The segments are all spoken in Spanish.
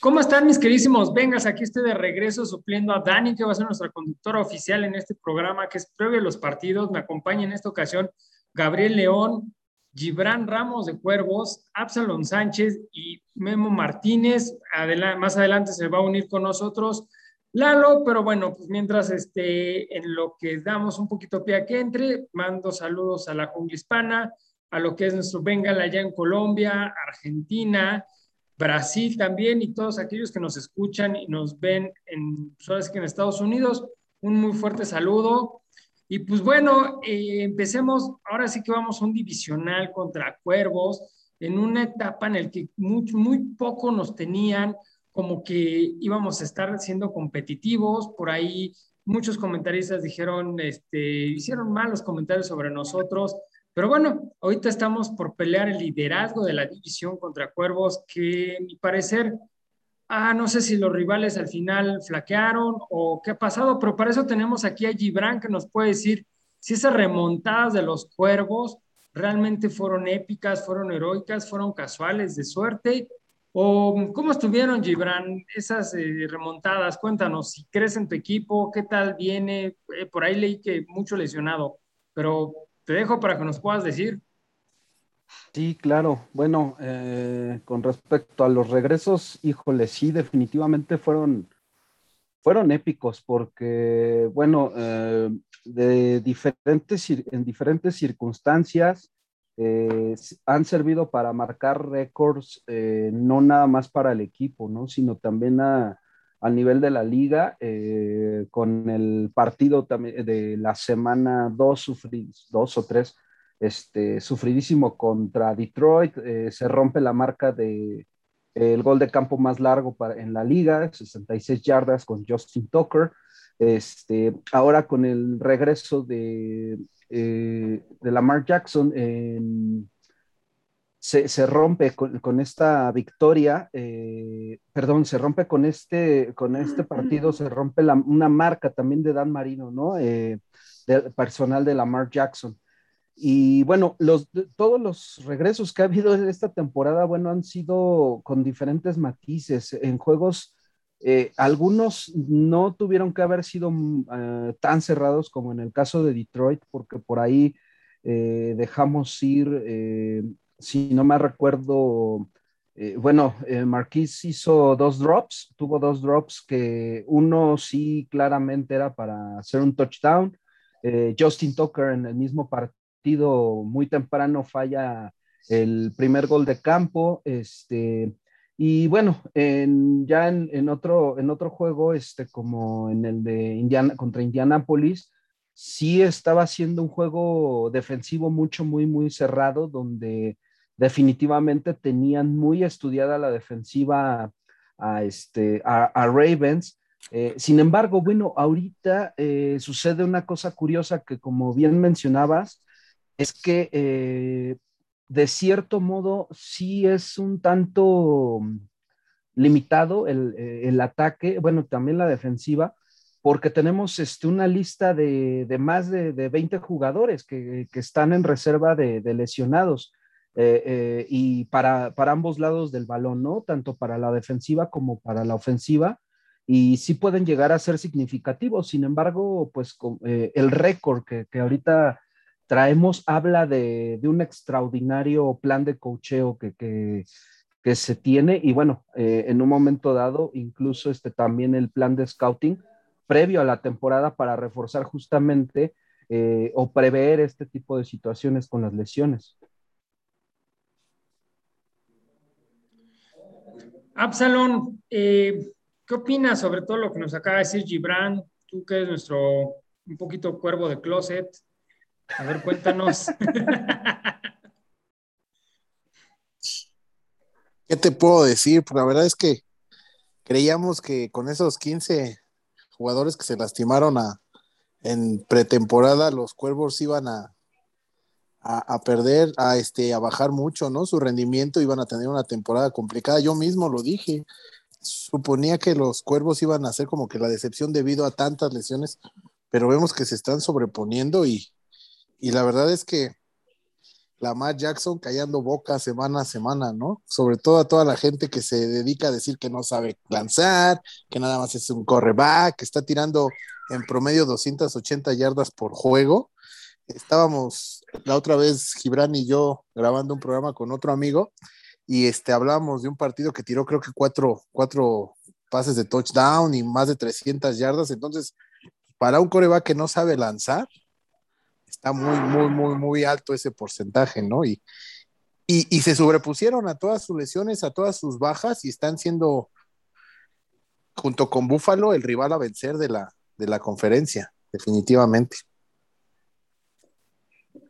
¿Cómo están mis queridísimos? Vengas, aquí estoy de regreso supliendo a Dani, que va a ser nuestra conductora oficial en este programa que es previo a los partidos. Me acompaña en esta ocasión Gabriel León, Gibran Ramos de Cuervos, Absalón Sánchez y Memo Martínez. más adelante se va a unir con nosotros Lalo, pero bueno, pues mientras este, en lo que damos un poquito pie a que entre, mando saludos a la jungla hispana, a lo que es nuestro Bengal allá en Colombia, Argentina, Brasil también y todos aquellos que nos escuchan y nos ven en, pues que en Estados Unidos. Un muy fuerte saludo. Y pues bueno, eh, empecemos. Ahora sí que vamos a un divisional contra Cuervos en una etapa en la que muy, muy poco nos tenían como que íbamos a estar siendo competitivos, por ahí muchos comentaristas dijeron, este, hicieron malos comentarios sobre nosotros, pero bueno, ahorita estamos por pelear el liderazgo de la división contra Cuervos, que mi parecer, ah, no sé si los rivales al final flaquearon o qué ha pasado, pero para eso tenemos aquí a Gibran que nos puede decir si esas remontadas de los Cuervos realmente fueron épicas, fueron heroicas, fueron casuales de suerte ¿O cómo estuvieron, Gibran, esas eh, remontadas? Cuéntanos, si crees en tu equipo, qué tal viene. Eh, por ahí leí que mucho lesionado, pero te dejo para que nos puedas decir. Sí, claro. Bueno, eh, con respecto a los regresos, híjole, sí, definitivamente fueron, fueron épicos porque, bueno, de diferentes, en diferentes circunstancias, eh, han servido para marcar récords, eh, no nada más para el equipo, ¿no? sino también a, nivel de la liga, eh, con el partido de la semana 2, dos o 3, este, sufridísimo contra Detroit, se rompe la marca de el gol de campo más largo para, en la liga, 66 yardas con Justin Tucker. Este, ahora con el regreso de eh, de Lamar Jackson se, rompe con, esta victoria, eh, perdón, se rompe con este, con este partido, se rompe una marca también de Dan Marino, ¿no? Eh, del personal de Lamar Jackson. Y bueno, los, todos los regresos que ha habido en esta temporada, bueno, han sido con diferentes matices en juegos eh, algunos no tuvieron que haber sido tan cerrados como en el caso de Detroit, porque por ahí eh, dejamos ir, si no me recuerdo, bueno, Marquis hizo dos drops, tuvo dos drops que uno sí claramente era para hacer un touchdown. Justin Tucker en el mismo partido muy temprano falla el primer gol de campo. Este, y bueno, ya en, otro, en otro juego, este, como en el de Indiana, contra Indianapolis, sí estaba siendo un juego defensivo mucho, muy, muy cerrado, donde definitivamente tenían muy estudiada la defensiva a, este, Ravens. Eh, sin embargo, bueno, ahorita eh, sucede una cosa curiosa que como bien mencionabas, es que eh, de cierto modo sí es un tanto limitado el, ataque, bueno, también la defensiva, porque tenemos este, una lista de, más de, 20 jugadores que, están en reserva de, lesionados. Eh, eh, y para, ambos lados del balón, ¿no? Tanto para la defensiva como para la ofensiva, y sí pueden llegar a ser significativos. Sin embargo, pues el récord que, que, ahorita traemos habla de, un extraordinario plan de cocheo que, se tiene y bueno, eh, en un momento dado, incluso este, también el plan de scouting previo a la temporada para reforzar justamente eh, o prever este tipo de situaciones con las lesiones. Absalón, eh, ¿qué opinas sobre todo lo que nos acaba de decir Gibran? Tú que eres nuestro un poquito cuervo de closet, a ver, cuéntanos. ¿Qué te puedo decir? Pues la verdad es que creíamos que con esos 15 jugadores que se lastimaron a, en pretemporada, los cuervos iban a, a, perder, a, este, a bajar mucho, ¿no? Su rendimiento iban a tener una temporada complicada. Yo mismo lo dije. Suponía que los cuervos iban a ser como que la decepción debido a tantas lesiones, pero vemos que se están sobreponiendo y, y la verdad es que Lamar Jackson callando boca semana a semana, ¿no? Sobre todo a toda la gente que se dedica a decir que no sabe lanzar, que nada más es un correback, que está tirando en promedio 280 yardas por juego. Estábamos la otra vez, Gibran y yo, grabando un programa con otro amigo y este, hablábamos de un partido que tiró creo que cuatro, cuatro pases de touchdown y más de 300 yardas. Entonces, para un coreback que no sabe lanzar, está muy, muy, muy, muy alto ese porcentaje, ¿no? Y, y, se sobrepusieron a todas sus lesiones, a todas sus bajas y están siendo, junto con Búfalo, el rival a vencer de la, de la conferencia, definitivamente.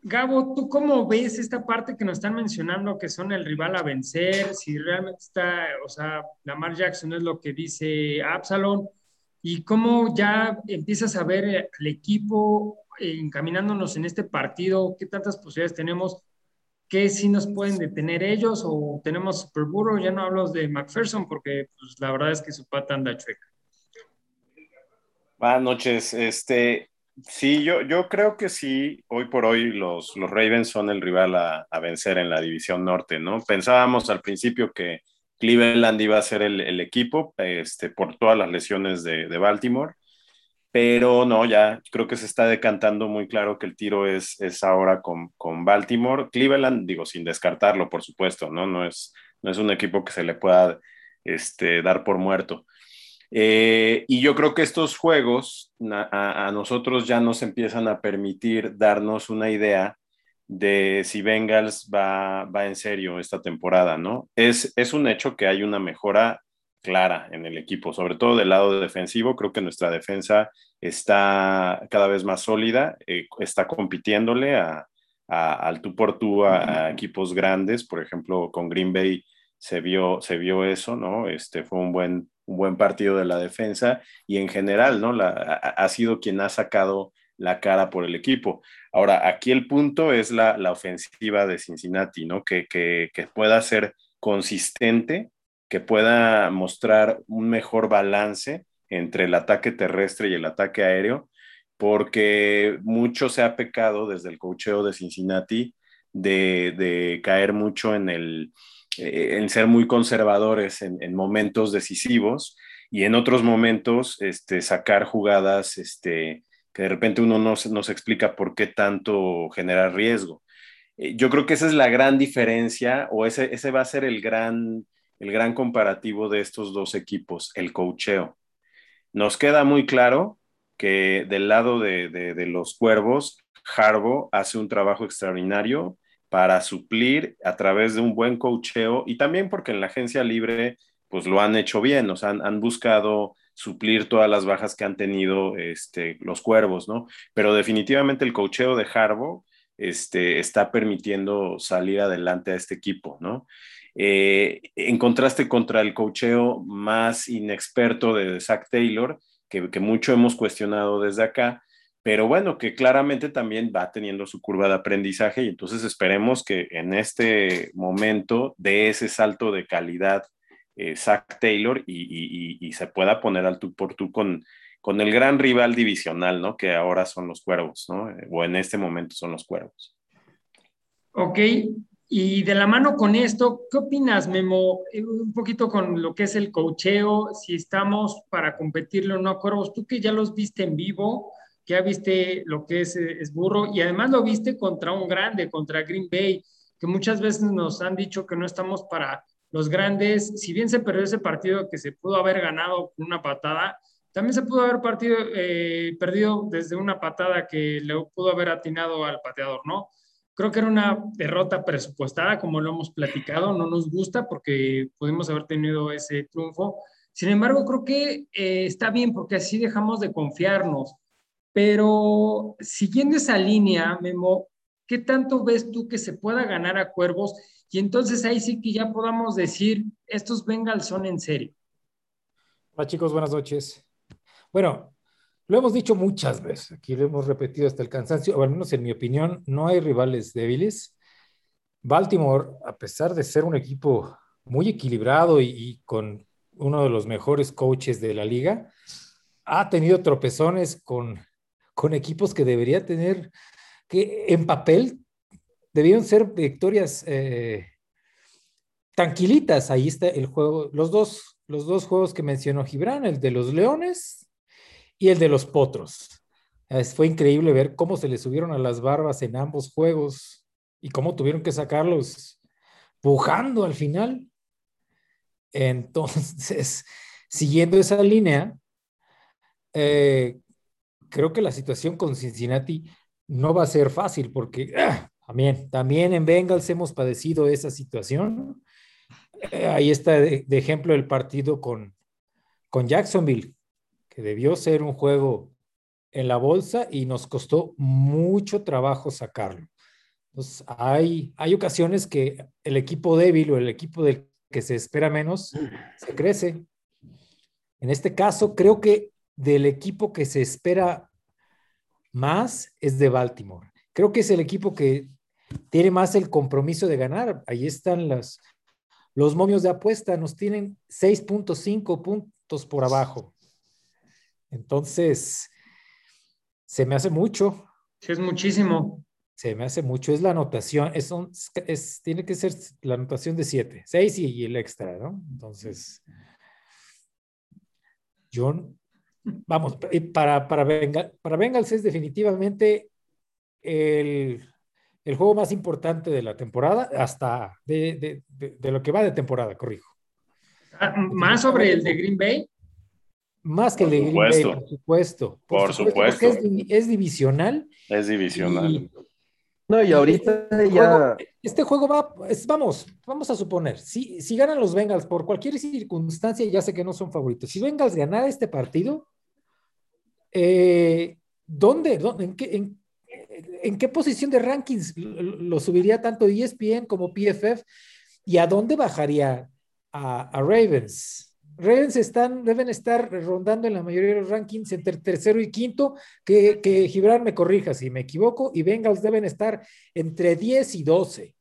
Gabo, ¿tú cómo ves esta parte que nos están mencionando que son el rival a vencer? Si realmente está, o sea, Lamar Jackson es lo que dice Absalom, y cómo ya empiezas a ver al equipo encaminándonos en este partido, qué tantas posibilidades tenemos, qué si nos pueden detener ellos o tenemos Super Burro, ya no hablo de McPherson porque pues, la verdad es que su pata anda chueca. Buenas noches, este, sí, yo, yo creo que sí, hoy por hoy los, los Ravens son el rival a, a vencer en la división norte, ¿no? Pensábamos al principio que Cleveland iba a ser el, el equipo este, por todas las lesiones de, de Baltimore pero no, ya creo que se está decantando muy claro que el tiro es, es ahora con, con, Baltimore. Cleveland, digo, sin descartarlo, por supuesto, ¿no? No es, no es un equipo que se le pueda este, dar por muerto. Eh, y yo creo que estos juegos a, a, nosotros ya nos empiezan a permitir darnos una idea de si Bengals va, va en serio esta temporada, ¿no? Es, es un hecho que hay una mejora clara en el equipo, sobre todo del lado defensivo. Creo que nuestra defensa está cada vez más sólida, eh, está compitiéndole a, al tú por tú a, equipos grandes, por ejemplo, con Green Bay se vio, se vio eso, ¿no? Este fue un buen, un buen partido de la defensa y en general, ¿no? La, ha, sido quien ha sacado la cara por el equipo. Ahora, aquí el punto es la, la ofensiva de Cincinnati, ¿no? Que, que, que pueda ser consistente que pueda mostrar un mejor balance entre el ataque terrestre y el ataque aéreo, porque mucho se ha pecado desde el cocheo de Cincinnati de, caer mucho en, el, eh, en ser muy conservadores en, momentos decisivos y en otros momentos este, sacar jugadas este, que de repente uno no, no se explica por qué tanto generar riesgo. Eh, yo creo que esa es la gran diferencia o ese, ese va a ser el gran el gran comparativo de estos dos equipos, el cocheo. Nos queda muy claro que del lado de, los cuervos, Harbo hace un trabajo extraordinario para suplir a través de un buen cocheo y también porque en la agencia libre pues lo han hecho bien, o sea, han, buscado suplir todas las bajas que han tenido este, los cuervos, ¿no? Pero definitivamente el cocheo de Harbo este, está permitiendo salir adelante a este equipo, ¿no? Eh, en contraste contra el cocheo más inexperto de Zach Taylor, que, mucho hemos cuestionado desde acá, pero bueno, que claramente también va teniendo su curva de aprendizaje y entonces esperemos que en este momento de ese salto de calidad eh, Zach Taylor y, se pueda poner al tú por tú con, con el gran rival divisional, ¿no? Que ahora son los cuervos, ¿no? O en este momento son los cuervos. Ok, y de la mano con esto, ¿qué opinas, Memo? Eh, un poquito con lo que es el cocheo, si estamos para competirle o no Cuervos, tú que ya los viste en vivo, ya viste lo que es, eh, es burro, y además lo viste contra un grande, contra Green Bay, que muchas veces nos han dicho que no estamos para los grandes. Si bien se perdió ese partido que se pudo haber ganado con una patada, también se pudo haber partido, eh, perdido desde una patada que le pudo haber atinado al pateador, ¿no? Creo que era una derrota presupuestada, como lo hemos platicado, no nos gusta porque pudimos haber tenido ese triunfo. Sin embargo, creo que eh, está bien porque así dejamos de confiarnos. Pero siguiendo esa línea, Memo, ¿qué tanto ves tú que se pueda ganar a Cuervos? Y entonces ahí sí que ya podamos decir, estos Bengals son en serio. Hola chicos, buenas noches. Bueno, lo hemos dicho muchas veces, aquí lo hemos repetido hasta el cansancio, o al menos en mi opinión, no hay rivales débiles. Baltimore, a pesar de ser un equipo muy equilibrado y, con uno de los mejores coaches de la liga, ha tenido tropezones con, con equipos que debería tener, que en papel debieron ser victorias eh, tranquilitas. Ahí está el juego, los dos, los dos juegos que mencionó Gibran, el de los Leones y el de los Potros. Fue increíble ver cómo se les subieron a las barbas en ambos juegos y cómo tuvieron que sacarlos pujando al final. Entonces, siguiendo esa línea, eh, creo que la situación con Cincinnati no va a ser fácil porque ah, también, también en Bengals hemos padecido esa situación. Eh, ahí está de, ejemplo el partido con, con Jacksonville, que debió ser un juego en la bolsa y nos costó mucho trabajo sacarlo. Entonces, hay, hay ocasiones que el equipo débil o el equipo del que se espera menos se crece. En este caso, creo que del equipo que se espera más es de Baltimore. Creo que es el equipo que tiene más el compromiso de ganar. Ahí están las, los momios de apuesta, nos tienen 6.5 puntos por abajo. Entonces, se me hace mucho. Sí, es muchísimo. Se me hace mucho. Es la anotación, es, es tiene que ser la anotación de 7, 6 y, el extra, ¿no? Entonces, yo Vamos, para, para, para Bengals es definitivamente el, el, juego más importante de la temporada, hasta de, de, de, lo que va de temporada, corrijo. Ah, ¿Más sobre el de Green Bay? Más que el de Green Bay, por supuesto. Por, supuesto. Es, es, divisional. Es divisional. no, y ahorita ya. este juego va, vamos, vamos a suponer, si, si ganan los Bengals por cualquier circunstancia, ya sé que no son favoritos. Si Bengals ganara este partido, eh, ¿dónde, en, qué, posición de rankings lo subiría tanto ESPN como PFF? ¿Y a dónde bajaría a, Ravens? Ravens están, deben estar rondando en la mayoría de los rankings entre tercero y quinto, que, que me corrija si me equivoco, y Bengals deben estar entre 10 y 12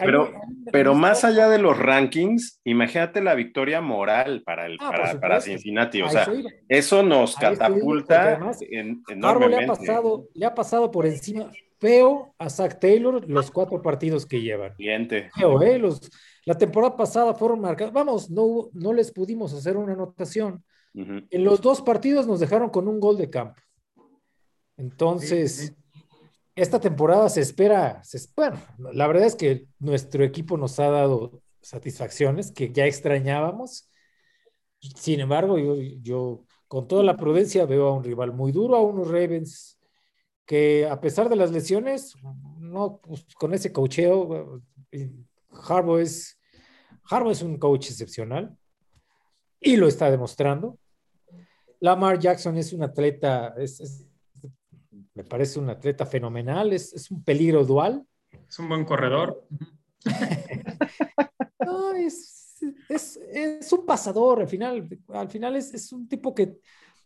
pero, pero más allá de los rankings, imagínate la victoria moral para, el, ah, para, Cincinnati. O sea, eso nos catapulta en, enormemente. Le ha, pasado, le ha pasado por encima feo a Zach Taylor los cuatro partidos que llevan. Feo, ¿eh? Los, la temporada pasada fueron marcados. Vamos, no, no les pudimos hacer una anotación. En los dos partidos nos dejaron con un gol de campo. Entonces, esta temporada se espera, bueno, la verdad es que nuestro equipo nos ha dado satisfacciones que ya extrañábamos. Sin embargo, yo, con toda la prudencia veo a un rival muy duro, a unos Ravens que a pesar de las lesiones, no, pues, con ese cocheo, Harbaugh es, Harbaugh es un coach excepcional y lo está demostrando. Lamar Jackson es un atleta, me parece un atleta fenomenal, es, un peligro dual. Es un buen corredor. es, un pasador, al final, al final es, un tipo que,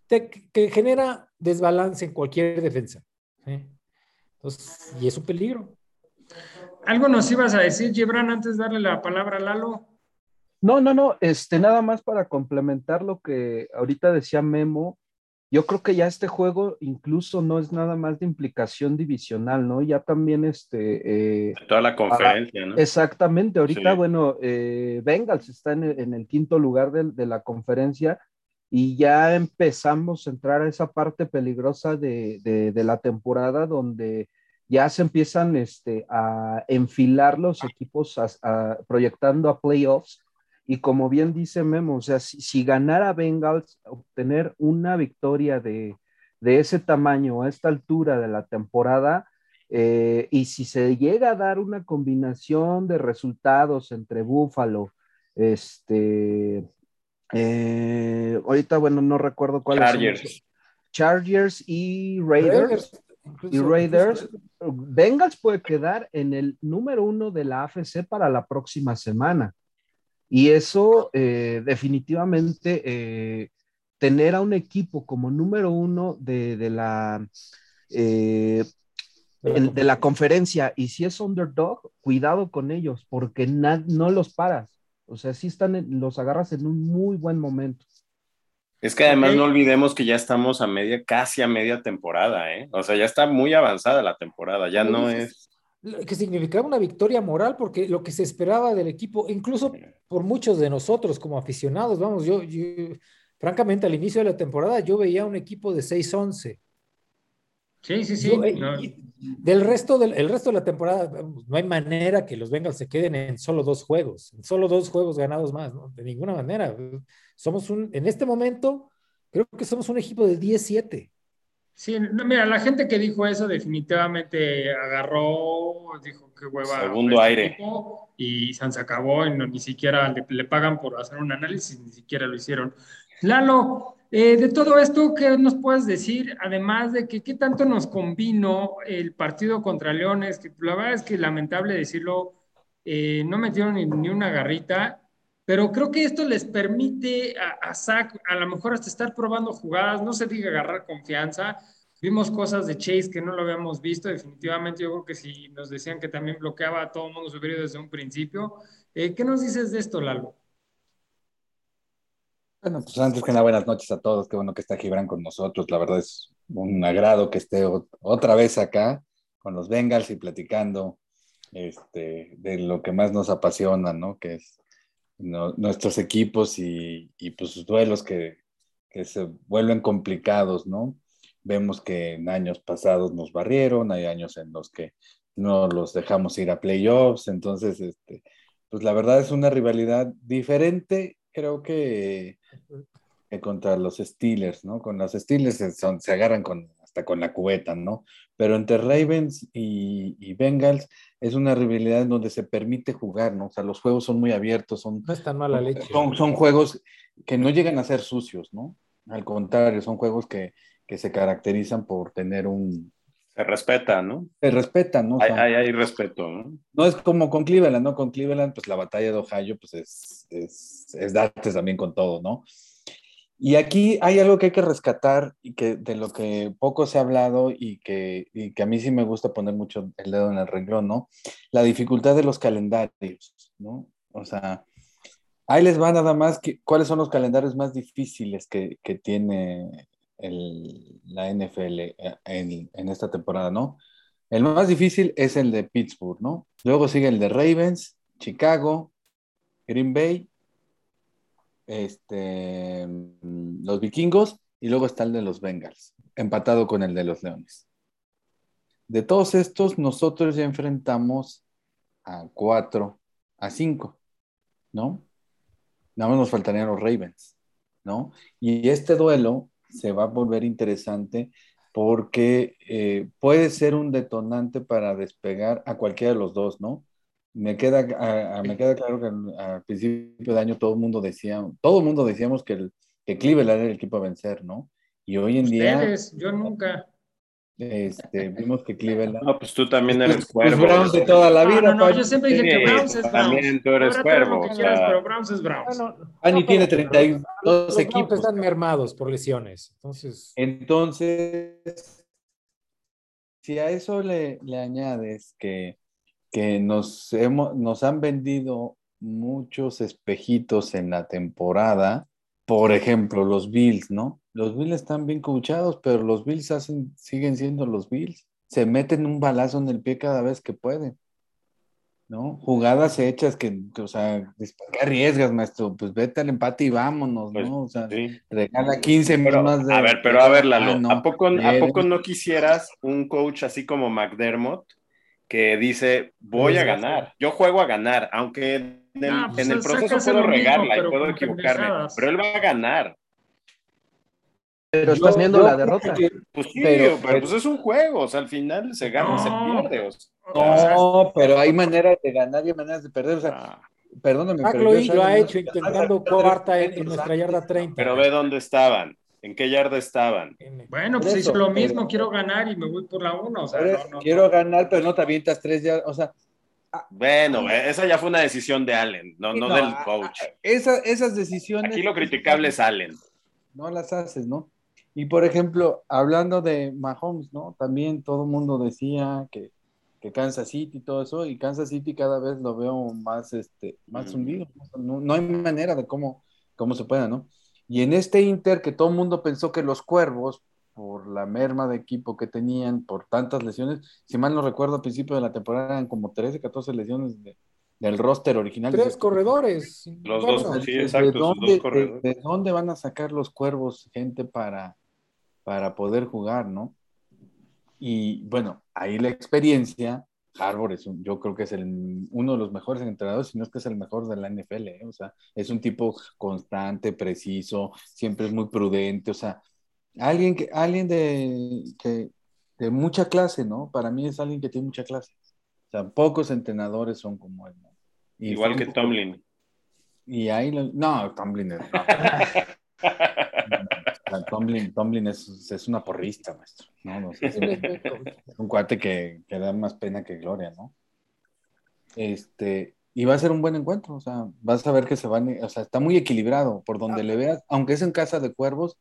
que genera desbalance en cualquier defensa. y es un peligro. ¿Algo nos ibas a decir, Gibran, antes de darle la palabra a Lalo? No, no, no, este, nada más para complementar lo que ahorita decía Memo, yo creo que ya este juego incluso no es nada más de implicación divisional, ¿no? Ya también este... Eh, Toda la conferencia, ¿no? Exactamente, ahorita, bueno, eh, Bengals está en el, quinto lugar de, la conferencia y ya empezamos a entrar a esa parte peligrosa de, la temporada donde ya se empiezan este, a enfilar los equipos proyectando a playoffs y como bien dice Memo, o sea, si, ganara Bengals, obtener una victoria de, ese tamaño a esta altura de la temporada, eh, y si se llega a dar una combinación de resultados entre Buffalo, este, eh, ahorita, bueno, no recuerdo cuál Chargers. Chargers y Raiders. y Raiders, Bengals puede quedar en el número uno de la AFC para la próxima semana. Y eso eh, definitivamente, eh, tener a un equipo como número uno de, la... Eh, de la conferencia y si es underdog, cuidado con ellos porque no los paras. O sea, sí están, los agarras en un muy buen momento. Es que además no olvidemos que ya estamos a media, casi a media temporada, ¿eh? O sea, ya está muy avanzada la temporada, ya no es que significaba una victoria moral, porque lo que se esperaba del equipo, incluso por muchos de nosotros como aficionados, vamos, yo, francamente al inicio de la temporada yo veía un equipo de 6-11. Sí, sí, sí. Eh, del resto del el resto de la temporada, no hay manera que los Bengals se queden en solo dos juegos, en solo dos juegos ganados más, ¿no? De ninguna manera. Somos un, en este momento, creo que somos un equipo de 10-7. Sí, mira, la gente que dijo eso definitivamente agarró, dijo que hueva. Segundo aire. Y se acabó y no, ni siquiera le, pagan por hacer un análisis, ni siquiera lo hicieron. Lalo, eh, de todo esto, ¿qué nos puedes decir? Además de que qué tanto nos convino el partido contra Leones, que la verdad es que lamentable decirlo, eh, no metieron ni, ni una garrita pero creo que esto les permite a, a Zach a lo mejor hasta estar probando jugadas, no se diga agarrar confianza. Vimos cosas de Chase que no lo habíamos visto, definitivamente yo creo que si nos decían que también bloqueaba a todo el mundo superior desde un principio. Eh, ¿Qué nos dices de esto, Lalo? Bueno, pues antes que nada, buenas noches a todos. Qué bueno que está Gibran con nosotros. La verdad es un agrado que esté otra vez acá con los Bengals y platicando este, de lo que más nos apasiona, ¿no? Que es nuestros equipos y, y pues duelos que, que, se vuelven complicados, ¿no? Vemos que en años pasados nos barrieron, hay años en los que no los dejamos ir a playoffs, entonces, este, pues la verdad es una rivalidad diferente, creo que, que contra los Steelers, ¿no? Con los Steelers se, se agarran con, hasta con la cubeta, ¿no? Pero entre Ravens y, y Bengals es una rivalidad en donde se permite jugar, ¿no? O sea, los juegos son muy abiertos, son... No es tan mala leche. Son, son juegos que no llegan a ser sucios, ¿no? Al contrario, son juegos que, que se caracterizan por tener un... Se respeta, ¿no? Se respetan, ¿no? Hay, hay, hay, respeto, ¿no? No es como con Cleveland, ¿no? Con Cleveland, pues la batalla de Ohio, pues es, es, es darte también con todo, ¿no? Y aquí hay algo que hay que rescatar y que de lo que poco se ha hablado y que, y que a mí sí me gusta poner mucho el dedo en el renglón, ¿no? La dificultad de los calendarios, ¿no? O sea, ahí les va nada más que, cuáles son los calendarios más difíciles que, que tiene el, la NFL eh, en, en, esta temporada, ¿no? El más difícil es el de Pittsburgh, ¿no? Luego sigue el de Ravens, Chicago, Green Bay este, los vikingos y luego está el de los Bengals, empatado con el de los Leones. De todos estos, nosotros ya enfrentamos a cuatro, a cinco, ¿no? Nada más nos faltarían los Ravens, ¿no? Y este duelo se va a volver interesante porque eh, puede ser un detonante para despegar a cualquiera de los dos, ¿no? Me queda, a, a, me queda claro que al, principio de año todo el mundo decía, todo el mundo decíamos que, el, que Cleveland era el equipo a vencer, ¿no? Y hoy en Ustedes, día... yo nunca. Este, vimos que Cleveland... No, pues tú también eres cuervo. Los Browns de toda la vida. No, no, no yo siempre dije sí, que Browns es Browns. También tú eres cuervo. O sea... pero Browns es Browns. No, no, Ani tiene 32 los equipos. están mermados por lesiones. Entonces... Entonces, si a eso le, le añades que que nos, hemos, nos han vendido muchos espejitos en la temporada. Por ejemplo, los Bills, ¿no? Los Bills están bien coachados, pero los Bills hacen, siguen siendo los Bills. Se meten un balazo en el pie cada vez que pueden. ¿No? Jugadas hechas que, que, o sea, ¿qué arriesgas, maestro? Pues vete al empate y vámonos, pues, ¿no? O sea, sí. regala 15 pero, más de. A ver, pero a ver, Lalo, no, ¿a, poco, ¿a poco no quisieras un coach así como McDermott? Que dice, voy a ganar, yo juego a ganar, aunque en el, Ah, no, pues en el proceso puedo mismo, regarla y puedo equivocarme, pendejadas. pero él va a ganar. Pero estás Yo- viendo yo la derrota. que- Pues sí, Pero- pero, pues es un juego, o sea, al final se gana o se No. pierde. O sea, No, pero hay maneras de ganar y hay maneras de perder. O sea, ah, perdóname. Pero lo, yo lo salgo ha hecho intentando cuarta en, en nuestra yarda 30. pero ve dónde estaban, en qué yarda estaban. Bueno, pues hizo lo pero- mismo, quiero ganar y me voy por la uno. O sea, no, no, Quiero ganar, pero no te avientas tres ya. O sea, Bueno, esa ya fue una decisión de Allen, no, no, no, del a- coach. a- esa- esas decisiones. Aquí lo criticable es Allen. No las haces, ¿no? Y por ejemplo, hablando de Mahomes, ¿no? También todo el mundo decía que, que Kansas City y todo eso, y Kansas City cada vez lo veo más, este, más Mm. hundido. No, no hay manera de cómo, cómo se pueda, ¿no? Y en este Inter que todo el mundo pensó que los cuervos por la merma de equipo que tenían, por tantas lesiones. Si mal no recuerdo, al principio de la temporada eran como 13, 14 lesiones de, del roster original. Tres corredores. Los dos, sí, exacto, ¿de dónde, de, dónde van a sacar los cuervos gente para, para poder jugar, no? Y bueno, ahí la experiencia, Harvard es un, yo creo que es el, uno de los mejores entrenadores, si no es que es el mejor de la NFL, ¿eh? o sea, es un tipo constante, preciso, siempre es muy prudente, o sea, alguien que, alguien de, que, de mucha clase, ¿no? Para mí es alguien que tiene mucha clase. O sea, pocos entrenadores son como él, ¿no? Igual que Tomlin. Y ahí, no, Tomlin es... Tomlin, Tomlin es, es, una porrista, maestro. No, es, un cuate que, que, da más pena que gloria, ¿no? Este, y va a ser un buen encuentro, o sea, vas a ver que se van, o sea, está muy equilibrado, por donde le veas, aunque es en casa de cuervos,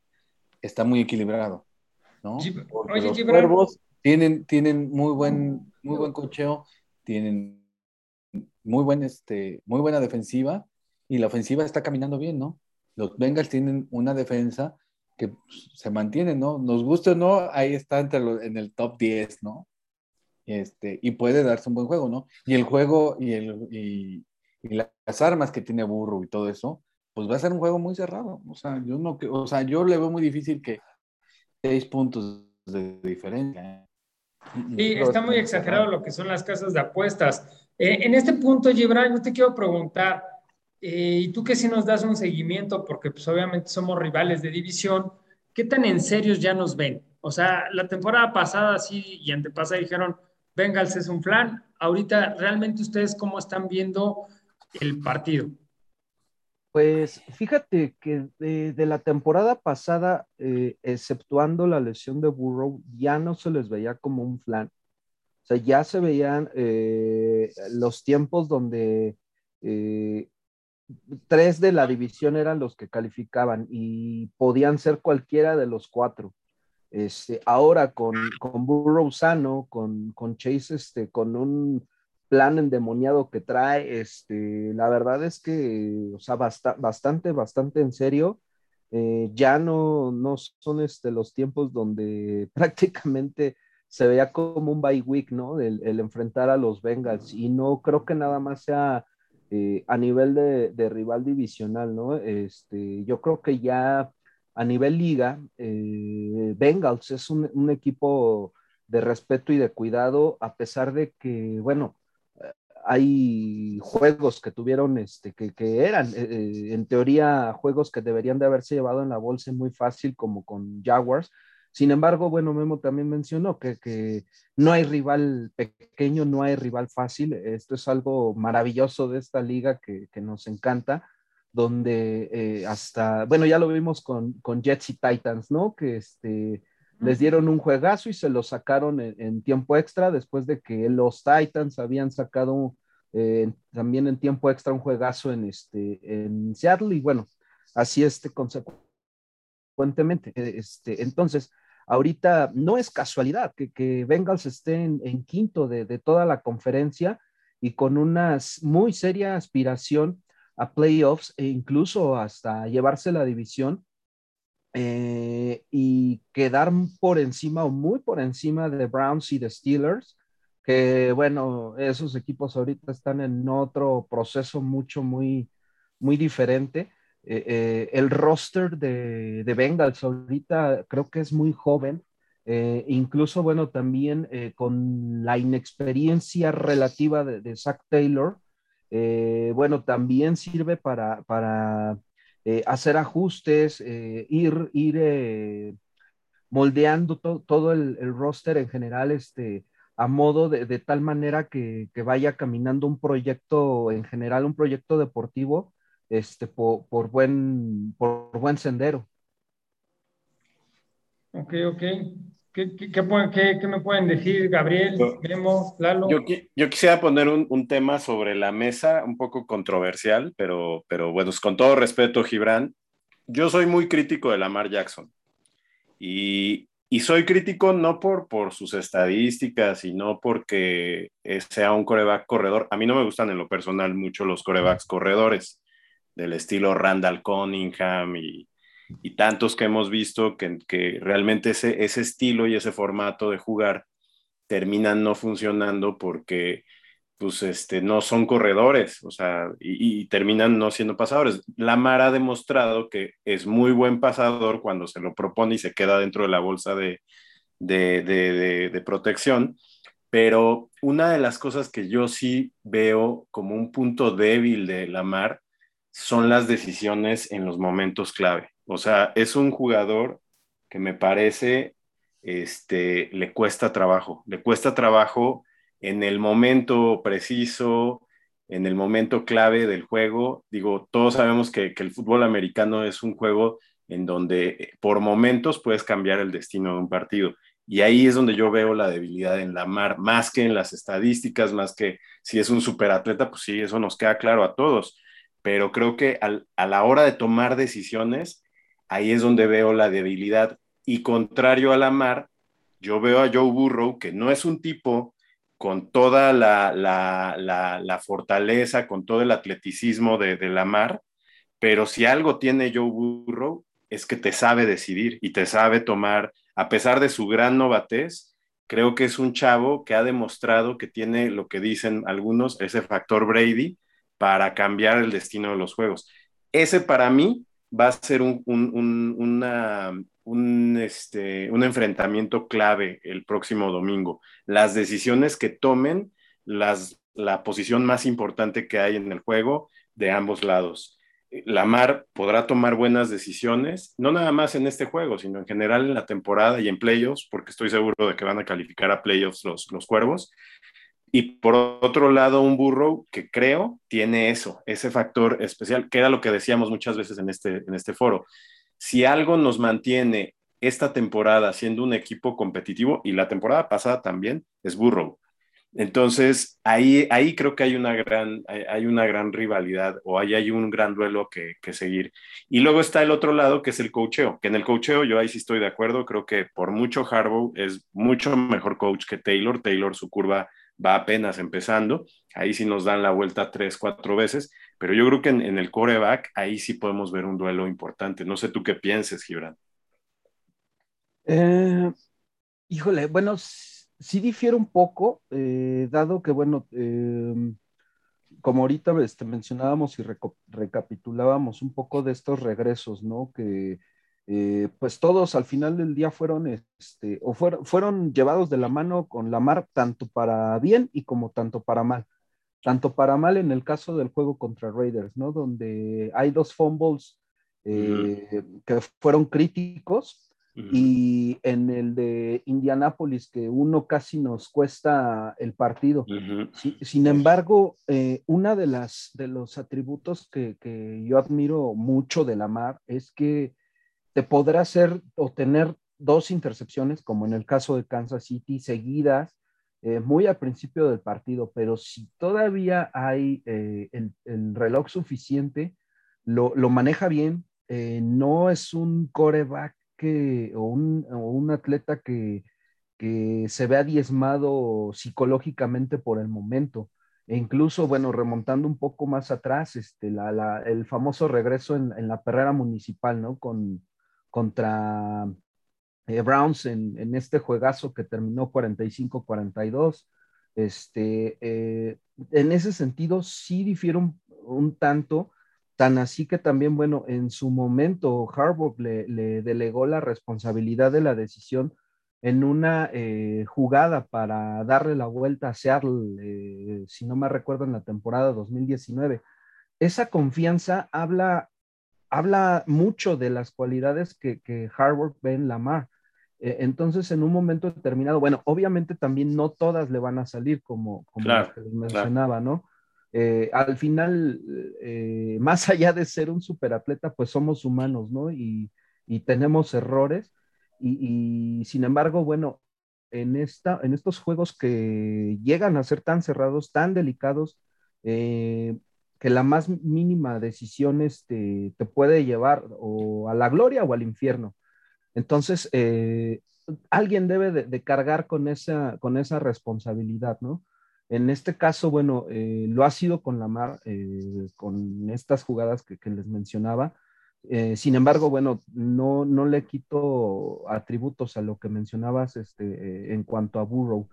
está muy equilibrado, ¿no? Porque los cuervos tienen, tienen muy buen, muy buen cocheo, tienen muy buen, este, muy buena defensiva, y la ofensiva está caminando bien, ¿no? Los Bengals tienen una defensa que se mantiene, ¿no? Nos gusta o no, ahí está entre en el top 10, ¿no? Este, y puede darse un buen juego, ¿no? Y el juego y, el, y, las armas que tiene Burro y todo eso, pues va a ser un juego muy cerrado. O sea, yo no, o sea, yo le veo muy difícil que seis puntos de diferencia. ¿eh? Sí, está muy exagerado lo que son las casas de apuestas. Eh, en este punto, Gibran, yo te quiero preguntar, eh, y tú que si nos das un seguimiento, porque pues obviamente somos rivales de división, ¿qué tan en serios ya nos ven? O sea, la temporada pasada sí y antepasada dijeron, Bengals es un plan. Ahorita, ¿realmente ustedes cómo están viendo el partido? Pues fíjate que de, la temporada pasada, eh, exceptuando la lesión de Burrow, ya no se les veía como un flan. O sea, ya se veían eh, los tiempos donde tres de la división eran los que calificaban y podían ser cualquiera de los cuatro. Este, ahora con, con Burrow sano, con, con Chase, este, con un plan endemoniado que trae, este, la verdad es que, o sea, bastante, bastante en serio. Eh, ya no, no son este, los tiempos donde prácticamente se veía como un bye week, ¿no? El, el enfrentar a los Bengals. Y no creo que nada más sea eh, a nivel de, rival divisional, ¿no? Este, yo creo que ya a nivel liga, eh, Bengals es un, equipo de respeto y de cuidado, a pesar de que, bueno, hay juegos que tuvieron, este, que, eran, eh, en teoría, juegos que deberían de haberse llevado en la bolsa muy fácil, como con Jaguars, sin embargo, bueno, Memo también mencionó que, no hay rival pequeño, no hay rival fácil. Esto es algo maravilloso de esta liga que, nos encanta, donde eh, hasta, bueno, ya lo vimos con, con, Jets y Titans, ¿no? Que este, les dieron un juegazo y se lo sacaron en, tiempo extra después de que los Titans habían sacado eh, también en tiempo extra un juegazo en, este, en Seattle y bueno, así este consecuentemente. Este, entonces, Ahorita no es casualidad que, que Bengals esté en, quinto de, toda la conferencia y con una muy seria aspiración a playoffs e incluso hasta llevarse la división eh, y quedar por encima o muy por encima de Browns y de Steelers, que bueno, esos equipos ahorita están en otro proceso mucho, muy, muy diferente. Eh, eh, el roster de, de, Bengals ahorita creo que es muy joven, eh, incluso, bueno, también con la inexperiencia relativa de, Zach Taylor, bueno, también sirve para, para hacer ajustes, ir, ir moldeando todo el, el, roster en general, este, a modo de, de tal manera que, que, vaya caminando un proyecto, en general, un proyecto deportivo este, por, por, buen, por buen sendero. Ok, ok. ¿Qué, qué, qué, me pueden decir, Gabriel, Memo, Lalo? Yo, yo quisiera poner un, un, tema sobre la mesa, un poco controversial, pero, pero bueno, con todo respeto, Gibran, yo soy muy crítico de Lamar Jackson. Y, y soy crítico no por, por sus estadísticas, sino porque sea un coreback corredor. A mí no me gustan en lo personal mucho los corebacks corredores del estilo Randall Cunningham y, tantos que hemos visto que, realmente ese, estilo y ese formato de jugar terminan no funcionando porque pues este, no son corredores, o sea, y, terminan no siendo pasadores. Lamar ha demostrado que es muy buen pasador cuando se lo propone y se queda dentro de la bolsa de, de protección, pero una de las cosas que yo sí veo como un punto débil de Lamar son las decisiones en los momentos clave. O sea, es un jugador que me parece, este, le cuesta trabajo, le cuesta trabajo en el momento preciso, en el momento clave del juego. Digo, todos sabemos que, el fútbol americano es un juego en donde eh, por momentos puedes cambiar el destino de un partido. Y ahí es donde yo veo la debilidad en la mar, más que en las estadísticas, más que si es un superatleta, pues sí, eso nos queda claro a todos. Pero creo que a la hora de tomar decisiones, ahí es donde veo la debilidad. Y contrario a la mar, yo veo a Joe Burrow, que no es un tipo con toda la, la, fortaleza, con todo el atleticismo de, de, la mar, pero si algo tiene Joe Burrow es que te sabe decidir y te sabe tomar, a pesar de su gran novatez, creo que es un chavo que ha demostrado que tiene lo que dicen algunos, ese factor Brady para cambiar el destino de los juegos. Ese para mí va a ser un, una, un, este, un enfrentamiento clave el próximo domingo. Las decisiones que tomen, las, la posición más importante que hay en el juego de ambos lados. Lamar podrá tomar buenas decisiones, no nada más en este juego, sino en general en la temporada y en playoffs, porque estoy seguro de que van a calificar a playoffs los, los cuervos. Y por otro lado, un burro que creo tiene eso, ese factor especial, que era lo que decíamos muchas veces en este, en este foro si algo nos mantiene esta temporada siendo un equipo competitivo y la temporada pasada también es Burrow. Entonces, ahí, ahí creo que hay una gran, hay una gran rivalidad o ahí hay un gran duelo que, que, seguir. Y luego está el otro lado, que es el coacheo, que en el coacheo yo ahí sí estoy de acuerdo, creo que por mucho Harbaugh es mucho mejor coach que Taylor. Taylor, su curva va apenas empezando, ahí sí nos dan la vuelta tres, cuatro veces, pero yo creo que en, el coreback ahí sí podemos ver un duelo importante. No sé tú qué pienses, Gibran. Eh, híjole, bueno, sí difiere un poco, eh, dado que, bueno, em, como ahorita este, mencionábamos y recapitulábamos un poco de estos regresos, ¿no? Que eh, pues todos al final del día fueron, este, o fueron, fueron llevados de la mano con la mar, tanto para bien y como tanto para mal. Tanto para mal en el caso del juego contra Raiders, ¿no? Donde hay dos fumbles eh, que fueron críticos y en el de Indianápolis, que uno casi nos cuesta el partido. sin embargo, eh, una de las de los atributos que, que, yo admiro mucho de la mar es que te podrá hacer o tener dos intercepciones, como en el caso de Kansas City, seguidas, eh, muy al principio del partido, pero si todavía hay eh, el, reloj suficiente, lo, maneja bien, eh, no es un coreback o, un, atleta que, se vea diezmado psicológicamente por el momento. E incluso, bueno, remontando un poco más atrás, este, el famoso regreso en, en, la perrera municipal, ¿no? Con, contra eh, Browns en, este juegazo que terminó 45-42. Este, eh, en ese sentido, sí difieron un, tanto, tan así que también, bueno, en su momento Harbaugh le, delegó la responsabilidad de la decisión en una eh, jugada para darle la vuelta a Seattle, si no me recuerdo, en la temporada 2019. Esa confianza habla habla mucho de las cualidades que, que Harvard ve en Lamar. Eh, entonces, en un momento determinado, bueno, obviamente también no todas le van a salir como, como mencionaba, ¿no? Eh, al final, eh, más allá de ser un superatleta, pues somos humanos, ¿no? Y, tenemos errores. Y, sin embargo, bueno, en, esta, en estos juegos que llegan a ser tan cerrados, tan delicados, que la más mínima decisión este, te puede llevar o a la gloria o al infierno. Entonces, eh, alguien debe de, cargar con esa, con esa responsabilidad, ¿no? En este caso, bueno, eh, lo ha sido con la mar, eh, con estas jugadas que, les mencionaba, sin embargo, bueno, no, no le quito atributos a lo que mencionabas este, en cuanto a Burrow.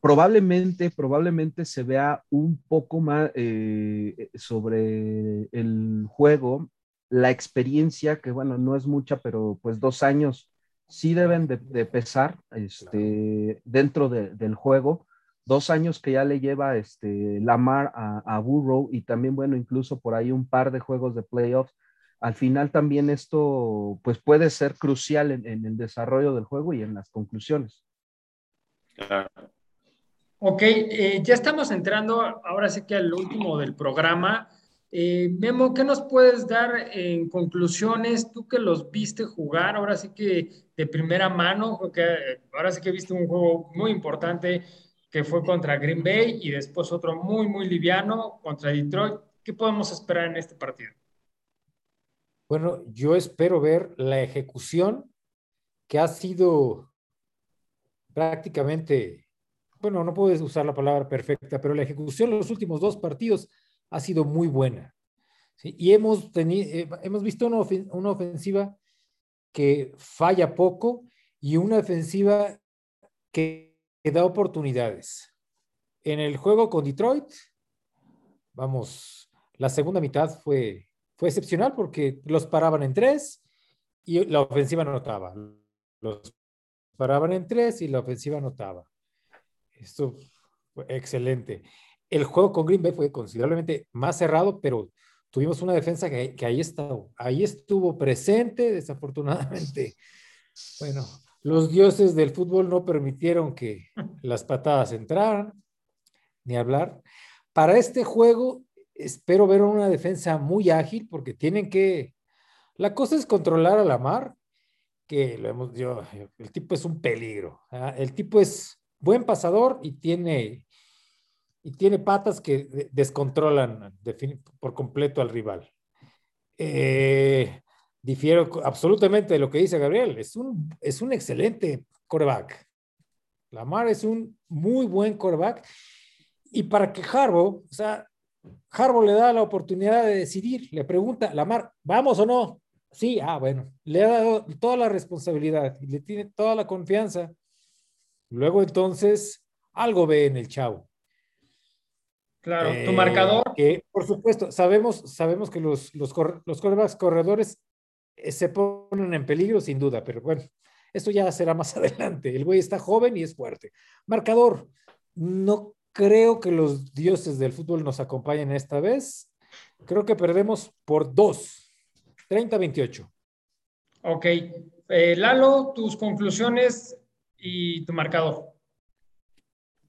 Probablemente, probablemente se vea un poco más eh, sobre el juego, la experiencia, que bueno, no es mucha, pero pues dos años sí deben de, pesar este, dentro del juego. Dos años que ya le lleva este, Lamar a, a Burrow y también, bueno, incluso por ahí un par de juegos de playoffs al final también esto pues puede ser crucial en, el desarrollo del juego y en las conclusiones. Ok, eh, ya estamos entrando ahora sí que al último del programa. Eh, Memo, ¿qué nos puedes dar en conclusiones? Tú que los viste jugar, ahora sí que de primera mano, porque ahora sí que viste un juego muy importante que fue contra Green Bay y después otro muy, muy liviano contra Detroit. ¿Qué podemos esperar en este partido? Bueno, yo espero ver la ejecución que ha sido prácticamente, bueno, no puedes usar la palabra perfecta, pero la ejecución en los últimos dos partidos ha sido muy buena. Y hemos, eh, hemos visto una, una ofensiva que falla poco y una ofensiva que, que da oportunidades. En el juego con Detroit, vamos, la segunda mitad fue fue excepcional porque los paraban en tres y la ofensiva anotaba. Los paraban en tres y la ofensiva anotaba. Esto fue excelente. El juego con Green Bay fue considerablemente más cerrado, pero tuvimos una defensa que, ahí, estuvo, ahí estuvo presente, desafortunadamente. Bueno, los dioses del fútbol no permitieron que las patadas entraran, ni hablar. Para este juego espero ver una defensa muy ágil porque tienen que, la cosa es controlar a la mar, que lo hemos, yo, el tipo es un peligro. ¿ah? El tipo es buen pasador y tiene, y tiene patas que descontrolan por completo al rival. Eh, difiero absolutamente de lo que dice Gabriel. Es un, es un excelente coreback. Lamar es un muy buen coreback. Y para que Harbaugh, o sea, Harbaugh le da la oportunidad de decidir, le pregunta, Lamar, ¿vamos o no? Sí, ah, bueno, le ha dado toda la responsabilidad y le tiene toda la confianza. Luego entonces, algo ve en el chavo. Claro, tu marcador. Eh, que, por supuesto, sabemos, sabemos que los, los, los corredores eh, se ponen en peligro sin duda, pero bueno, esto ya será más adelante. El güey está joven y es fuerte. Marcador, no creo que los dioses del fútbol nos acompañen esta vez. Creo que perdemos por dos, 30-28. Ok. Eh, Lalo, tus conclusiones y tu marcador.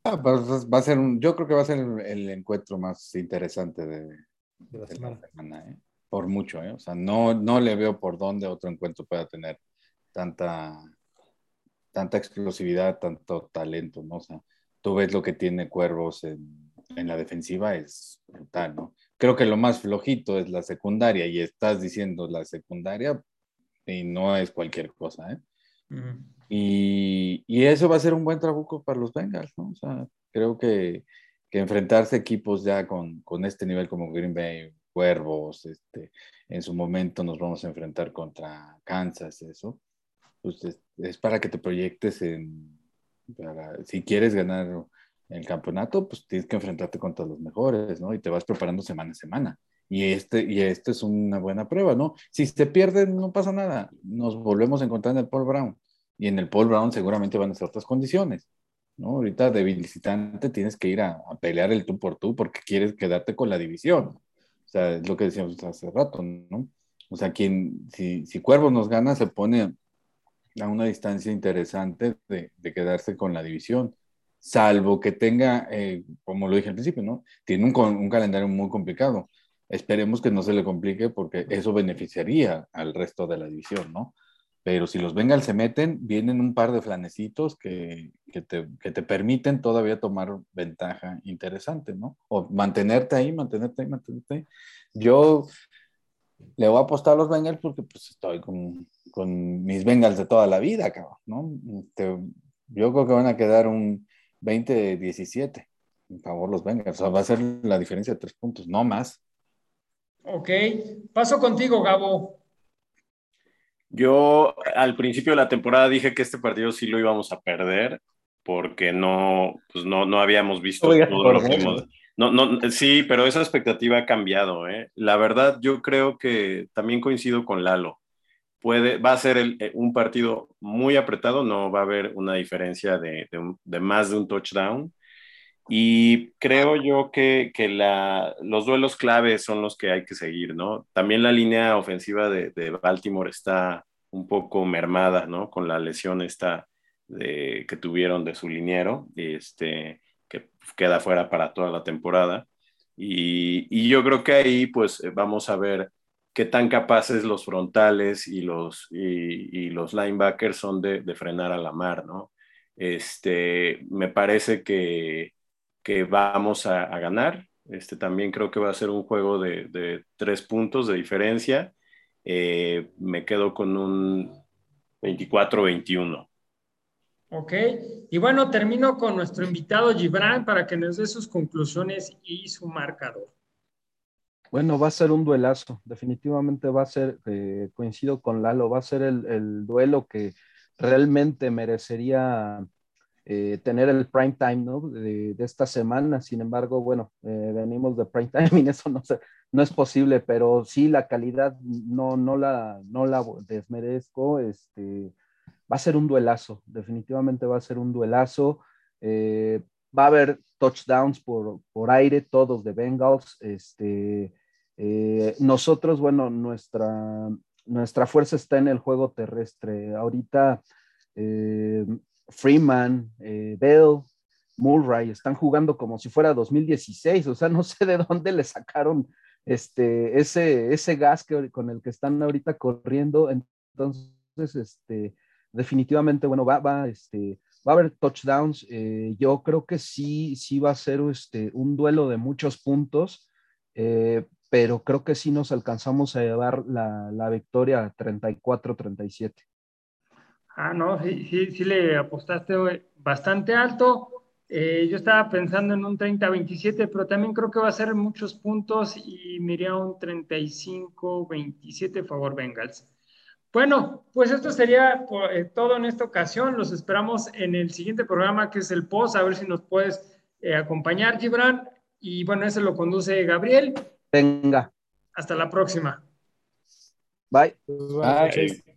Ah, va a ser un, yo creo que va a ser el, encuentro más interesante de, la semana, ¿eh? por mucho, ¿eh? o sea, no, no le veo por dónde otro encuentro pueda tener tanta, tanta explosividad, tanto talento, ¿no? O sea, tú ves lo que tiene Cuervos en, la defensiva, es brutal, ¿no? Creo que lo más flojito es la secundaria y estás diciendo la secundaria y no es cualquier cosa, ¿eh? Y, eso va a ser un buen trabajo para los Bengals, ¿no? O sea, creo que, enfrentarse equipos ya con, este nivel como Green Bay, Cuervos, este, en su momento nos vamos a enfrentar contra Kansas, eso, pues es para que te proyectes en, si quieres ganar el campeonato, pues tienes que enfrentarte contra los mejores, ¿no? Y te vas preparando semana a semana. Y este, y este es una buena prueba, ¿no? Si se pierden, no pasa nada. Nos volvemos a encontrar en el Paul Brown. Y en el Paul Brown seguramente van a ser otras condiciones, ¿no? Ahorita de visitante tienes que ir a, pelear el tú por tú porque quieres quedarte con la división. O sea, es lo que decíamos hace rato, ¿no? O sea, quien, si, si Cuervos nos gana, se pone a una distancia interesante de, quedarse con la división, salvo que tenga, eh, como lo dije al principio, ¿no? Tiene un, un, calendario muy complicado. Esperemos que no se le complique porque eso beneficiaría al resto de la división, ¿no? Pero si los Bengals se meten, vienen un par de flanecitos que, que, te, que te permiten todavía tomar ventaja interesante, ¿no? O mantenerte ahí, mantenerte ahí, mantenerte ahí. Yo le voy a apostar a los Bengals porque pues estoy con, con mis Bengals de toda la vida, cabrón, ¿no? Este, yo creo que van a quedar un 20-17 en favor los Bengals. O sea, va a ser la diferencia de tres puntos, no más. Ok, paso contigo, Gabo. Yo al principio de la temporada dije que este partido sí lo íbamos a perder porque no, pues no, no habíamos visto todo lo que hemos... No, no, sí, pero esa expectativa ha cambiado. ¿eh? La verdad, yo creo que también coincido con Lalo. Puede, va a ser eh, un partido muy apretado, no va a haber una diferencia de, de, más de un touchdown. Y creo yo que, que la, los duelos claves son los que hay que seguir, ¿no? También la línea ofensiva de, de Baltimore está un poco mermada, ¿no? Con la lesión esta de, que tuvieron de su liniero, este, que queda fuera para toda la temporada. Y, y, yo creo que ahí pues vamos a ver qué tan capaces los frontales y los, y, y los linebackers son de, de, frenar a la mar, ¿no? Este, me parece que, que vamos a, a, ganar. Este, también creo que va a ser un juego de, de tres puntos de diferencia. Eh, me quedo con un 24-21. Ok, y bueno, termino con nuestro invitado Gibran para que nos dé sus conclusiones y su marcador. Bueno, va a ser un duelazo, definitivamente va a ser, eh, coincido con Lalo, va a ser el, el duelo que realmente merecería eh, tener el prime time ¿no? de, esta semana. Sin embargo, bueno, eh, venimos de prime time y eso no, se, no es posible, pero sí la calidad no, no, la, no la desmerezco. Este, va a ser un duelazo, definitivamente va a ser un duelazo. Eh, va a haber touchdowns por, por aire, todos de Bengals. Este, nosotros, bueno, nuestra, nuestra fuerza está en el juego terrestre. Ahorita Freeman, eh, Bell, Murray están jugando como si fuera 2016, o sea, no sé de dónde le sacaron este, ese, ese gas que, con el que están ahorita corriendo. Entonces, este, definitivamente, bueno, va, va, este, va a haber touchdowns. Eh, yo creo que sí, sí va a ser este, un duelo de muchos puntos, eh, pero creo que sí nos alcanzamos a llevar la, la victoria 34-37. Ah, no, sí, sí, sí le apostaste bastante alto. Eh, yo estaba pensando en un 30-27, pero también creo que va a ser muchos puntos y miré un 35-27 favor Bengals. Bueno, pues esto sería eh, todo en esta ocasión. Los esperamos en el siguiente programa que es el post, a ver si nos puedes eh, acompañar, Gibran. Y bueno, ese lo conduce Gabriel. Venga. Hasta la próxima. Bye. Bye. Bye.